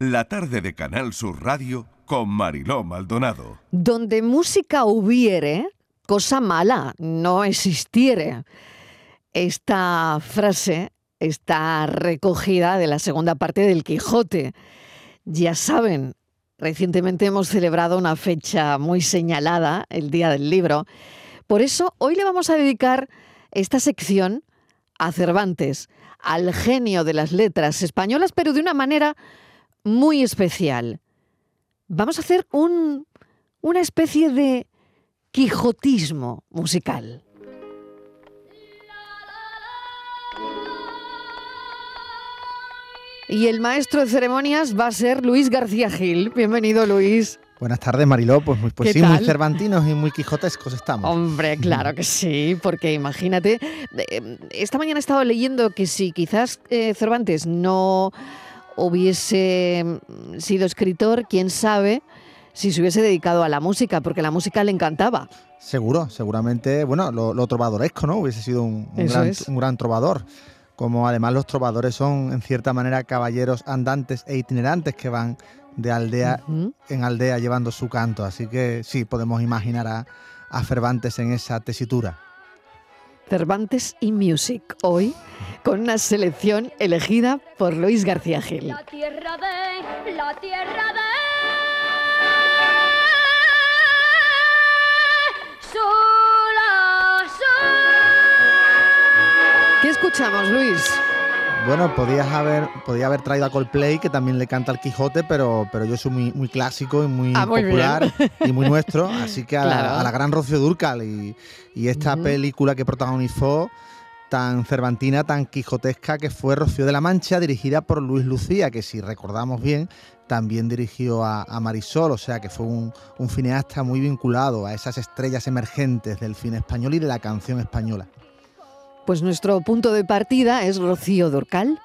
la tarde de Canal Sur Radio con Mariló Maldonado. Donde música hubiere, cosa mala no existiere. Esta frase está recogida de la segunda parte del Quijote. Ya saben, recientemente hemos celebrado una fecha muy señalada, el Día del Libro. Por eso hoy le vamos a dedicar esta sección a Cervantes, al genio de las letras españolas, pero de una manera muy especial. Vamos a hacer un, una especie de quijotismo musical. Y el maestro de ceremonias va a ser Luis García Gil. Bienvenido, Luis. Buenas tardes, Mariló. Pues, muy, pues sí, muy cervantinos y muy quijotescos estamos. Hombre, claro que sí, porque imagínate, eh, esta mañana he estado leyendo que si quizás eh, Cervantes no hubiese mm, sido escritor, quién sabe si se hubiese dedicado a la música, porque la música le encantaba. Seguro, seguramente, bueno, lo, trovadoresco, ¿no? Hubiese sido un, gran, un gran trovador como además los trovadores son en cierta manera caballeros andantes e itinerantes que van de aldea en aldea llevando su canto. Así que sí, podemos imaginar a, Cervantes en esa tesitura. Cervantes y Music, hoy con una selección elegida por Luis García Gil. La tierra de, la tierra de... ¿Qué escuchamos, Luis? Bueno, podías haber, podía haber traído a Coldplay, que también le canta al Quijote, pero, pero yo soy muy, muy clásico y muy, ah, popular y muy nuestro. Así que a, la, gran Rocío Durcal y, esta película que protagonizó tan cervantina, tan quijotesca, que fue Rocío de la Mancha, dirigida por Luis Lucía, que si recordamos bien, también dirigió a, Marisol, o sea que fue un, un cineasta muy vinculado a esas estrellas emergentes del cine español y de la canción española. Pues nuestro punto de partida es Rocío Dorcal.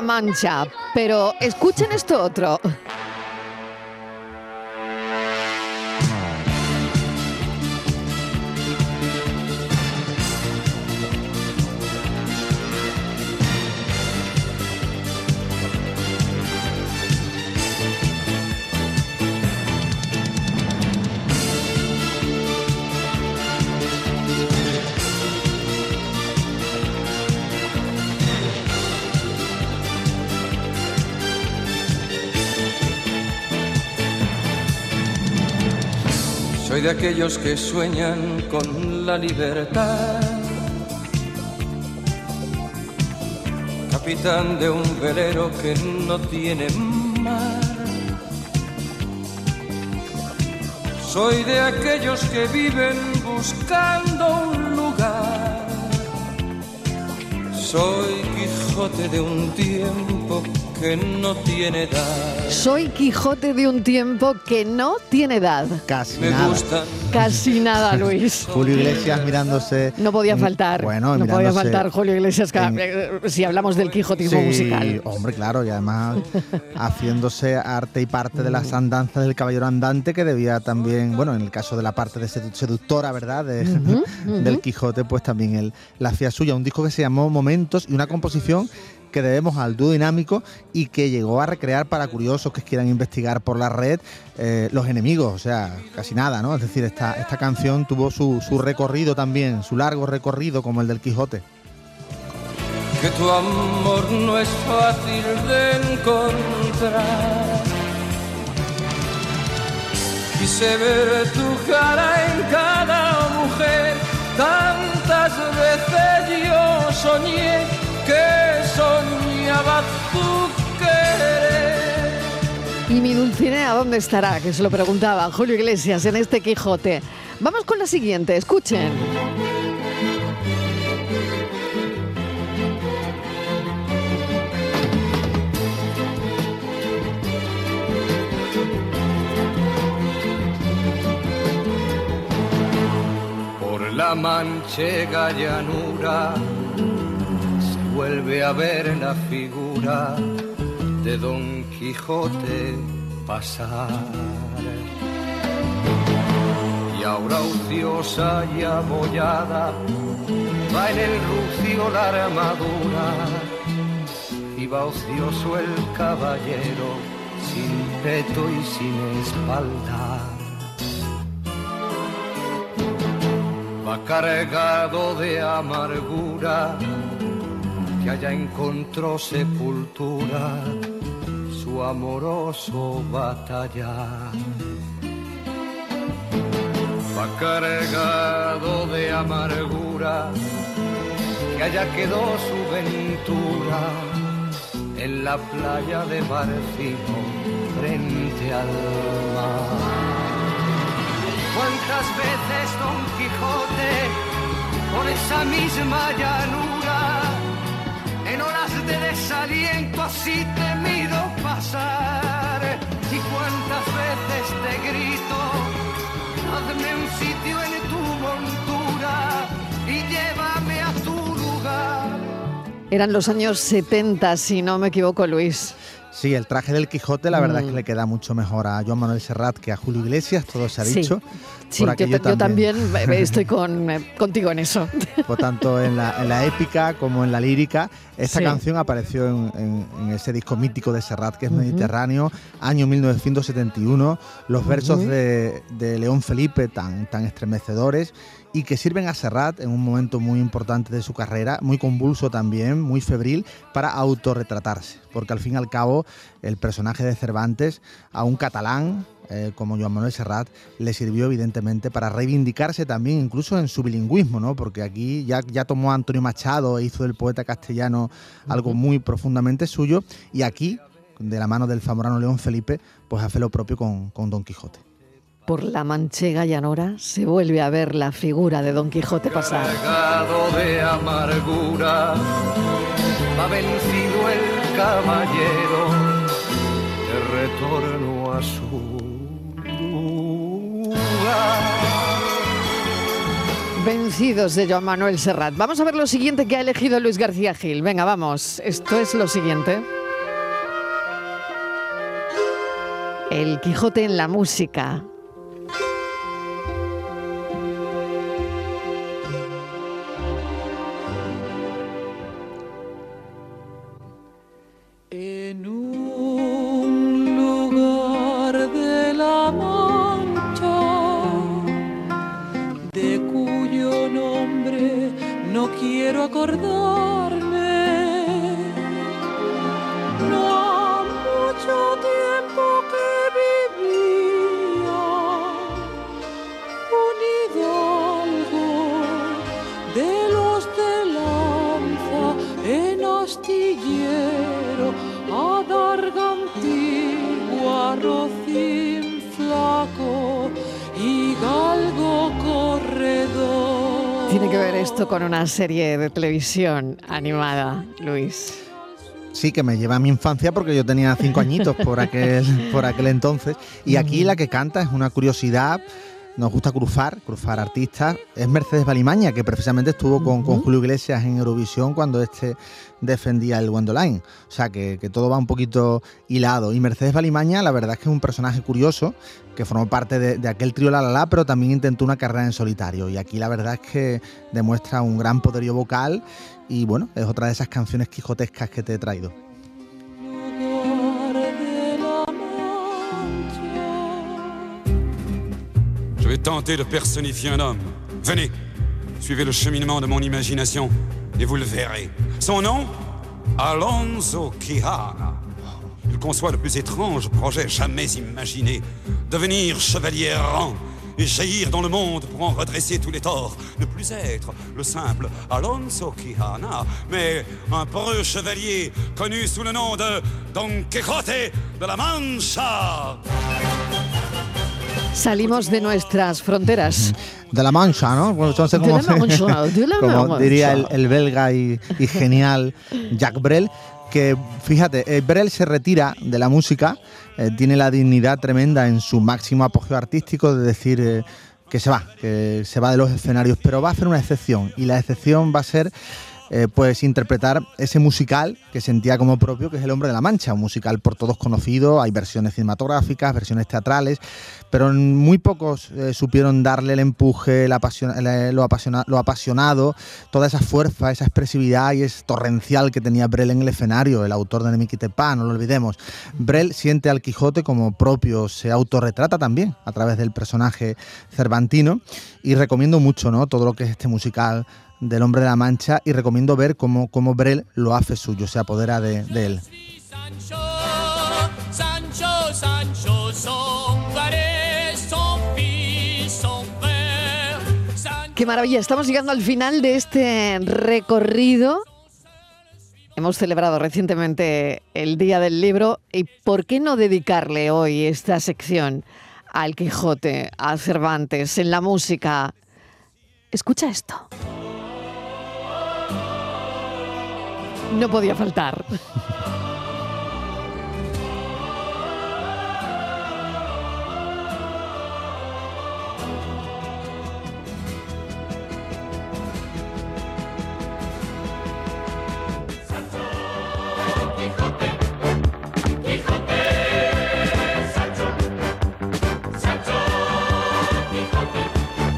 Mancha. Pero escuchen esto otro. Soy de aquellos que sueñan con la libertad. Capitán de un velero que no tiene mar. Soy de aquellos que viven buscando un lugar. Soy Quijote de un tiempo que no tiene edad. Soy Quijote de un tiempo que no tiene edad. Casi Me nada. Casi nada, Luis. Julio Iglesias mirándose. No podía faltar. Bueno, no podía faltar Julio Iglesias si hablamos del Quijotismo sí, musical. Hombre, claro, y además haciéndose arte y parte de las andanzas del caballero andante, que debía también, bueno, en el caso de la parte de seductora, ¿verdad? Del Quijote, pues también él la hacía suya. Un disco que se llamó Y una composición que debemos al dúo dinámico y que llegó a recrear para curiosos que quieran investigar por la red eh, los enemigos, o sea, casi nada, ¿no? Es decir, esta, esta canción tuvo su, su recorrido también, su largo recorrido como el del Quijote. Que tu amor no es fácil de encontrar. Quise ver tu cara en cada mujer, yo soñé que soñaba tu querer. ¿Y mi Dulcinea dónde estará? Que se lo preguntaba Julio Iglesias en este Quijote. Vamos con la siguiente, escuchen. Por la manchega llanura vuelve a ver la figura de Don Quijote pasar. Y ahora ociosa y abollada va en el rucio la armadura y va ocioso el caballero sin peto y sin espalda. Va cargado de amargura que allá encontró sepultura su amoroso batallar. Va cargado de amargura que allá quedó su ventura en la playa de Barcino frente al mar. ¿Cuántas veces Don Quijote por esa misma llanura en horas de desaliento así te miro pasar? ¿Y cuántas veces te grito, hazme un sitio en tu montura y llévame a tu lugar? Eran los años 70, si no me equivoco, Luis. Sí, el traje del Quijote la verdad es que mm. le queda mucho mejor a Joan Manuel Serrat que a Julio Iglesias, todo se ha dicho. Sí, yo, también. estoy con, eh, contigo en eso. Por tanto, en la, épica como en la lírica, esta canción apareció en, ese disco mítico de Serrat que es Mediterráneo, año 1971, los versos de, León Felipe tan, tan estremecedores y que sirven a Serrat en un momento muy importante de su carrera, muy convulso también, muy febril, para autorretratarse, porque al fin y al cabo el personaje de Cervantes a un catalán eh, como Joan Manuel Serrat le sirvió evidentemente para reivindicarse también incluso en su bilingüismo, ¿no? porque aquí ya, ya tomó a Antonio Machado e hizo del poeta castellano algo muy profundamente suyo. Y aquí, de la mano del zamorano León Felipe, pues hace lo propio con, con Don Quijote por la manchega llanora se vuelve a ver la figura de Don Quijote pasar. Cargado de amargura, va vencido el caballero de retorno a su lugar. Vencidos de Joan Manuel Serrat. Vamos a ver lo siguiente que ha elegido Luis García Gil. Venga, vamos. Esto es lo siguiente. El Quijote en la música. mancha, de cuyo nombre no quiero acordarme. No ha mucho tiempo que vivía un hidalgo de los de lanza en astillero a dar antigua roza. Con una serie de televisión animada, Luis. Sí, que me lleva a mi infancia porque yo tenía cinco añitos por aquel, por aquel entonces. Y aquí la que canta es una curiosidad nos gusta cruzar, cruzar artistas. Es Mercedes Balimaña, que precisamente estuvo con, Julio Iglesias en Eurovisión cuando este defendía el Wendoline. O sea que, todo va un poquito hilado. Y Mercedes Balimaña, la verdad es que es un personaje curioso, que formó parte de, aquel trío La La La, pero también intentó una carrera en solitario. Y aquí la verdad es que demuestra un gran poderío vocal y bueno, es otra de esas canciones quijotescas que te he traído. Tenter de personnifier un homme. Venez, suivez le cheminement de mon imagination et vous le verrez. Son nom? Alonso Quijana. Il conçoit le plus étrange projet jamais imaginé. Devenir chevalier errant et jaillir dans le monde pour en redresser tous les torts. Ne plus être le simple Alonso Quijana, mais un preux chevalier connu sous le nom de Don Quixote de la Mancha. Salimos de nuestras fronteras. De la Mancha, ¿no? como diría el, belga y, genial Jacques Brel, que fíjate, eh, Brel se retira de la música, eh, tiene la dignidad tremenda en su máximo apogeo artístico de decir eh, que se va, que se va de los escenarios, pero va a hacer una excepción y la excepción va a ser eh, pues interpretar ese musical que sentía como propio, que es El Hombre de la Mancha, un musical por todos conocido, hay versiones cinematográficas, versiones teatrales, pero muy pocos eh, supieron darle el empuje, lo, lo, apasionado, toda esa fuerza, esa expresividad y ese torrencial que tenía Brel en el escenario, el autor de Nemiquitepa, no lo olvidemos. Brel siente al Quijote como propio, se autorretrata también a través del personaje cervantino y recomiendo mucho ¿no? todo lo que es este musical del Hombre de la Mancha y recomiendo ver cómo, cómo Brel lo hace suyo, se apodera de, de él. Qué maravilla, estamos llegando al final de este recorrido. Hemos celebrado recientemente el Día del Libro y ¿por qué no dedicarle hoy esta sección al Quijote, a Cervantes, en la música? Escucha esto. No podía faltar.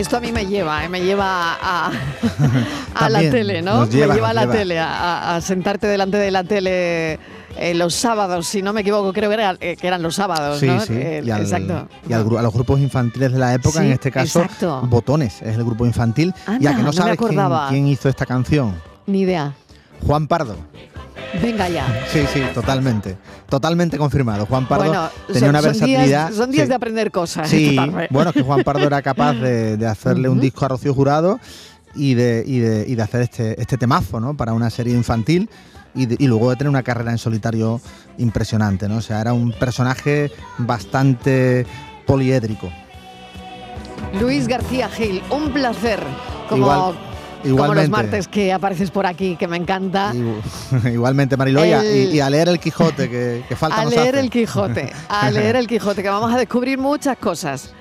Esto a mí me lleva, ¿eh? me lleva a, a la tele, ¿no? me lleva a la tele, a, sentarte delante de la tele eh, los sábados, si no me equivoco, creo que, eh, eran los sábados, sí, ¿no? Sí, y exacto. Y a los grupos infantiles de la época, en este caso, Botones es el grupo infantil. ya que no sabes quién hizo esta canción. Ni idea. Juan Pardo. Venga ya. Sí, sí, totalmente. Totalmente confirmado. Juan Pardo tenía una versatilidad. son días de aprender cosas. Sí, bueno, que Juan Pardo era capaz de, hacerle un disco a Rocío Jurado y de, y de, y de hacer este, este temazo, ¿no? Para una serie infantil. Y, y, luego de tener una carrera en solitario impresionante, ¿no? O sea, era un personaje bastante poliédrico. Luis García Gil, un placer. Como Igualmente. Como los martes que apareces por aquí, que me encanta. Igualmente, Mariloya. y, a leer el Quijote, que, que falta A leer el Quijote, a leer el Quijote, que vamos a descubrir muchas cosas.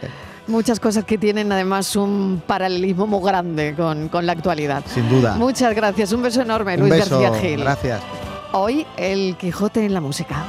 Muchas cosas que tienen además un paralelismo muy grande con, con la actualidad. Sin duda. Muchas gracias. Un beso enorme, Luis García Gil. Gracias. Hoy el Quijote en la música.